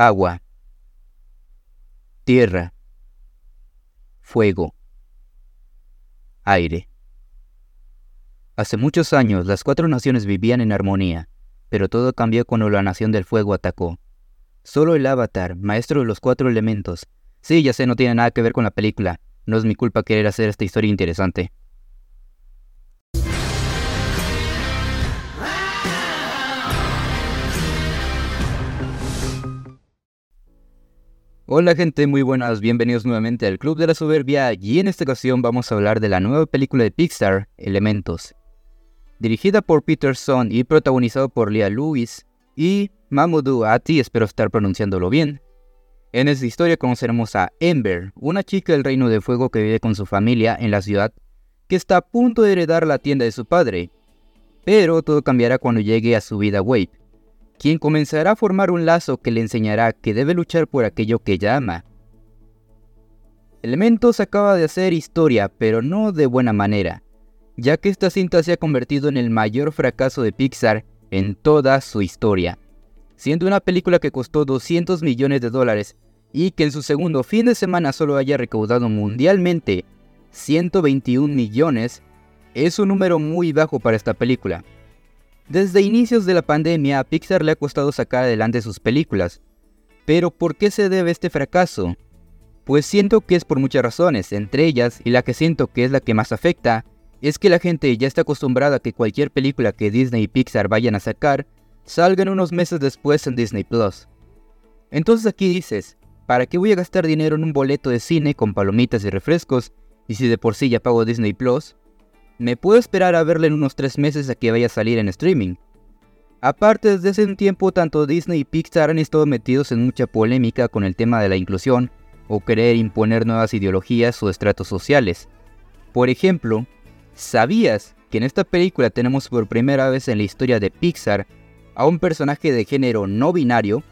agua, tierra, fuego, aire. Hace muchos años las cuatro naciones vivían en armonía, pero todo cambió cuando la nación del fuego atacó. Solo el avatar, maestro de los cuatro elementos. Sí, ya sé, no tiene nada que ver con la película. No es mi culpa querer hacer esta historia interesante. Hola gente, muy buenas, bienvenidos nuevamente al Club de la Soberbia y en esta ocasión vamos a hablar de la nueva película de Pixar, Elementos. Dirigida por Peterson y protagonizado por Leah Lewis y Mamoudou Ati, espero estar pronunciándolo bien. En esta historia conoceremos a Ember, una chica del Reino de Fuego que vive con su familia en la ciudad, que está a punto de heredar la tienda de su padre. Pero todo cambiará cuando llegue a su vida Wave, quien comenzará a formar un lazo que le enseñará que debe luchar por aquello que ella ama. Elementos acaba de hacer historia, pero no de buena manera, ya que esta cinta se ha convertido en el mayor fracaso de Pixar en toda su historia, siendo una película que costó 200 millones de dólares y que en su segundo fin de semana solo haya recaudado mundialmente 121 millones, es un número muy bajo para esta película. Desde inicios de la pandemia a Pixar le ha costado sacar adelante sus películas. Pero ¿por qué se debe este fracaso? Pues siento que es por muchas razones, entre ellas, y la que siento que es la que más afecta, es que la gente ya está acostumbrada a que cualquier película que Disney y Pixar vayan a sacar salgan unos meses después en Disney Plus. Entonces aquí dices, ¿para qué voy a gastar dinero en un boleto de cine con palomitas y refrescos? Y si de por sí ya pago Disney Plus, me puedo esperar a verla en unos 3 meses a que vaya a salir en streaming. Aparte, desde un tiempo tanto Disney y Pixar han estado metidos en mucha polémica con el tema de la inclusión o querer imponer nuevas ideologías o estratos sociales. Por ejemplo, ¿sabías que en esta película tenemos por primera vez en la historia de Pixar a un personaje de género no binario?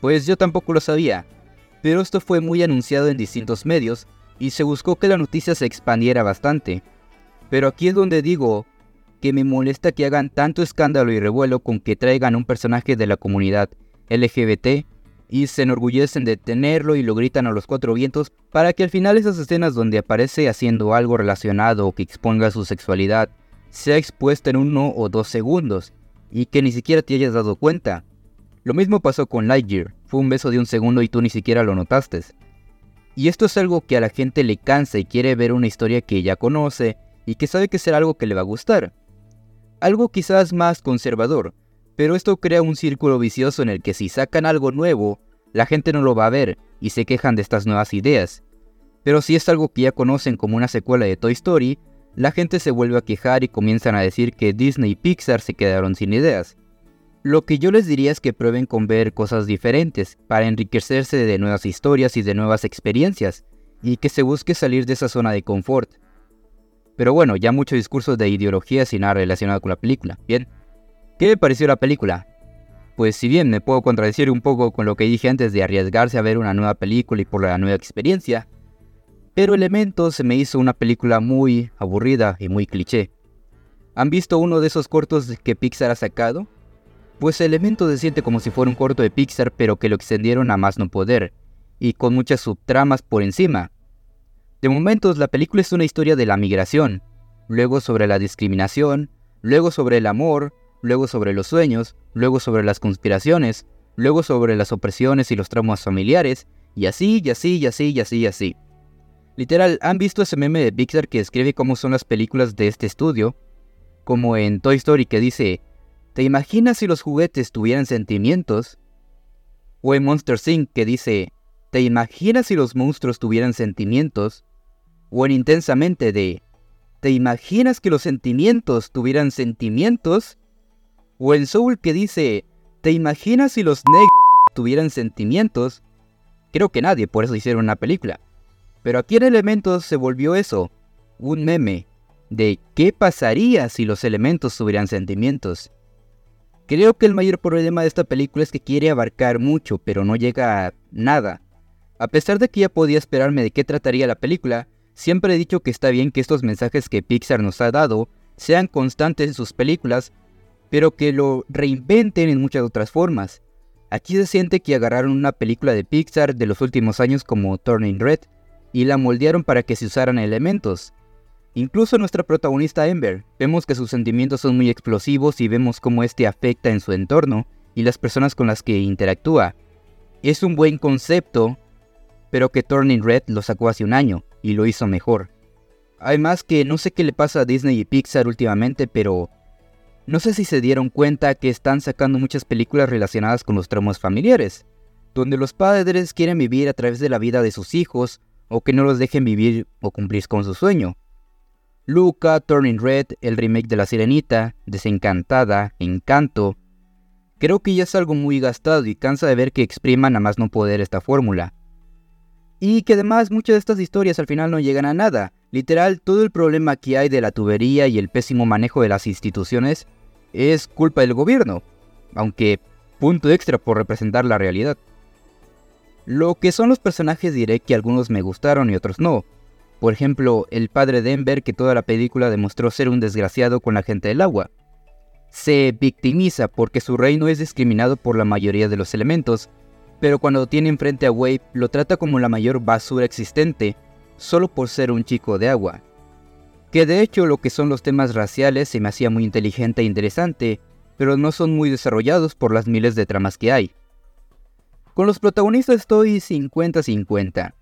Pues yo tampoco lo sabía, pero esto fue muy anunciado en distintos medios y se buscó que la noticia se expandiera bastante. Pero aquí es donde digo que me molesta que hagan tanto escándalo y revuelo con que traigan un personaje de la comunidad LGBT y se enorgullecen de tenerlo y lo gritan a los cuatro vientos para que al final esas escenas donde aparece haciendo algo relacionado o que exponga su sexualidad sea expuesta en uno o dos segundos y que ni siquiera te hayas dado cuenta. Lo mismo pasó con Lightyear, fue un beso de un segundo y tú ni siquiera lo notaste. Y esto es algo que a la gente le cansa y quiere ver una historia que ya conoce y que sabe que será algo que le va a gustar. Algo quizás más conservador, pero esto crea un círculo vicioso en el que si sacan algo nuevo, la gente no lo va a ver y se quejan de estas nuevas ideas. Pero si es algo que ya conocen como una secuela de Toy Story, la gente se vuelve a quejar y comienzan a decir que Disney y Pixar se quedaron sin ideas. Lo que yo les diría es que prueben con ver cosas diferentes, para enriquecerse de nuevas historias y de nuevas experiencias, y que se busque salir de esa zona de confort. Pero bueno, ya mucho discurso de ideología sin nada relacionado con la película. Bien. ¿Qué me pareció la película? Pues si bien me puedo contradecir un poco con lo que dije antes de arriesgarse a ver una nueva película y por la nueva experiencia, pero Elementos se me hizo una película muy aburrida y muy cliché. ¿Han visto uno de esos cortos que Pixar ha sacado? Pues Elementos se siente como si fuera un corto de Pixar pero que lo extendieron a más no poder, y con muchas subtramas por encima, de momentos, la película es una historia de la migración, luego sobre la discriminación, luego sobre el amor, luego sobre los sueños, luego sobre las conspiraciones, luego sobre las opresiones y los traumas familiares, y así, y así, y así, y así, y así. Literal, ¿han visto ese meme de Pixar que describe cómo son las películas de este estudio? Como en Toy Story que dice, ¿te imaginas si los juguetes tuvieran sentimientos? O en Monster Inc. que dice, ¿te imaginas si los monstruos tuvieran sentimientos? O en intensamente de ¿Te imaginas que los sentimientos tuvieran sentimientos? O en Soul que dice ¿Te imaginas si los negros tuvieran sentimientos? Creo que nadie, por eso hicieron una película. Pero aquí en Elementos se volvió eso, un meme, de qué pasaría si los elementos tuvieran sentimientos. Creo que el mayor problema de esta película es que quiere abarcar mucho, pero no llega a nada. A pesar de que ya podía esperarme de qué trataría la película, Siempre he dicho que está bien que estos mensajes que Pixar nos ha dado sean constantes en sus películas, pero que lo reinventen en muchas otras formas. Aquí se siente que agarraron una película de Pixar de los últimos años como Turning Red y la moldearon para que se usaran elementos. Incluso nuestra protagonista Ember, vemos que sus sentimientos son muy explosivos y vemos cómo este afecta en su entorno y las personas con las que interactúa. Es un buen concepto, pero que Turning Red lo sacó hace un año y lo hizo mejor. Además que no sé qué le pasa a Disney y Pixar últimamente, pero no sé si se dieron cuenta que están sacando muchas películas relacionadas con los traumas familiares, donde los padres quieren vivir a través de la vida de sus hijos o que no los dejen vivir o cumplir con su sueño. Luca, Turning Red, el remake de La Sirenita, Desencantada, Encanto. Creo que ya es algo muy gastado y cansa de ver que expriman a más no poder esta fórmula. Y que además muchas de estas historias al final no llegan a nada. Literal, todo el problema que hay de la tubería y el pésimo manejo de las instituciones es culpa del gobierno, aunque punto extra por representar la realidad. Lo que son los personajes diré que algunos me gustaron y otros no. Por ejemplo, el padre de Ember que toda la película demostró ser un desgraciado con la gente del agua. Se victimiza porque su reino es discriminado por la mayoría de los elementos, pero cuando tiene enfrente a Wave lo trata como la mayor basura existente, solo por ser un chico de agua. Que de hecho lo que son los temas raciales se me hacía muy inteligente e interesante, pero no son muy desarrollados por las miles de tramas que hay. Con los protagonistas estoy 50-50,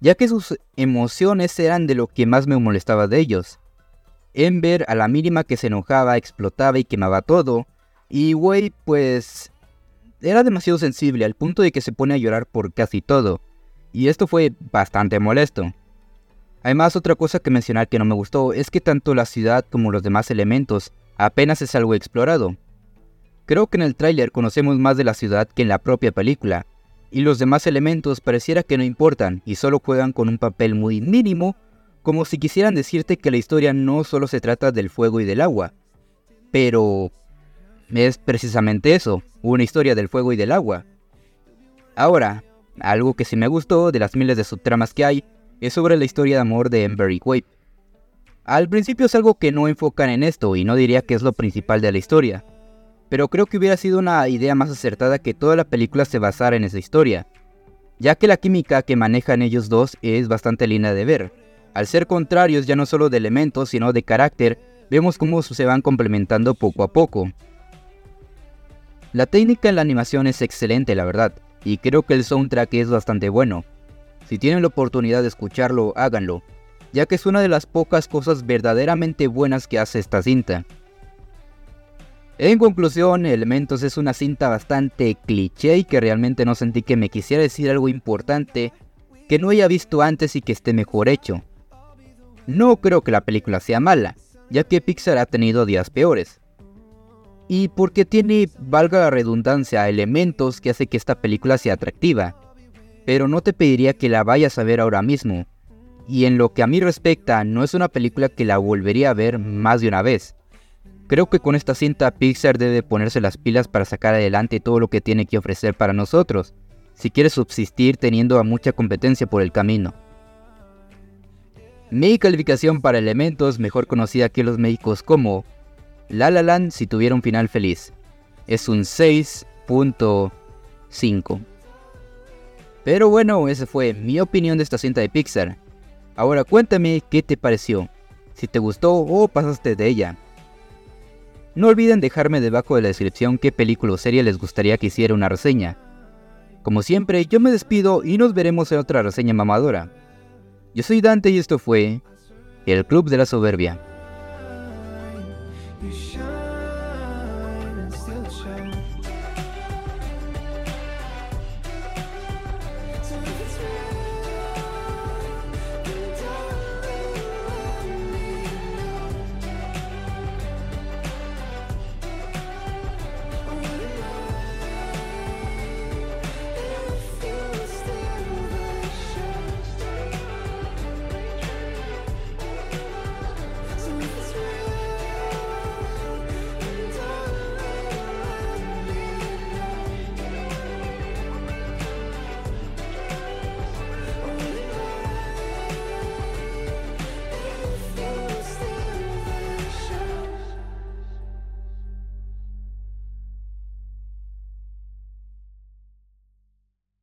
ya que sus emociones eran de lo que más me molestaba de ellos. Ember a la mínima que se enojaba explotaba y quemaba todo, y Wade pues era demasiado sensible al punto de que se pone a llorar por casi todo, y esto fue bastante molesto. Además, otra cosa que mencionar que no me gustó es que tanto la ciudad como los demás elementos apenas es algo explorado. Creo que en el tráiler conocemos más de la ciudad que en la propia película, y los demás elementos pareciera que no importan y solo juegan con un papel muy mínimo, como si quisieran decirte que la historia no solo se trata del fuego y del agua. Pero es precisamente eso, una historia del fuego y del agua. Ahora, algo que sí me gustó de las miles de subtramas que hay es sobre la historia de amor de Ember y Wade. Al principio es algo que no enfocan en esto y no diría que es lo principal de la historia, pero creo que hubiera sido una idea más acertada que toda la película se basara en esa historia, ya que la química que manejan ellos dos es bastante linda de ver. Al ser contrarios ya no solo de elementos sino de carácter, vemos cómo se van complementando poco a poco. La técnica en la animación es excelente, la verdad, y creo que el soundtrack es bastante bueno. Si tienen la oportunidad de escucharlo, háganlo, ya que es una de las pocas cosas verdaderamente buenas que hace esta cinta. En conclusión, Elementos es una cinta bastante cliché y que realmente no sentí que me quisiera decir algo importante que no haya visto antes y que esté mejor hecho. No creo que la película sea mala, ya que Pixar ha tenido días peores, y porque tiene, valga la redundancia, elementos que hace que esta película sea atractiva. Pero no te pediría que la vayas a ver ahora mismo. Y en lo que a mí respecta, no es una película que la volvería a ver más de una vez. Creo que con esta cinta Pixar debe ponerse las pilas para sacar adelante todo lo que tiene que ofrecer para nosotros, si quiere subsistir teniendo a mucha competencia por el camino. Mi calificación para elementos, mejor conocida que los médicos como la La Land si tuviera un final feliz. Es un 6.5. Pero bueno, esa fue mi opinión de esta cinta de Pixar. Ahora cuéntame qué te pareció, si te gustó o pasaste de ella. No olviden dejarme debajo de la descripción qué película o serie les gustaría que hiciera una reseña. Como siempre, yo me despido y nos veremos en otra reseña mamadora. Yo soy Dante y esto fue El Club de la Soberbia. You shine.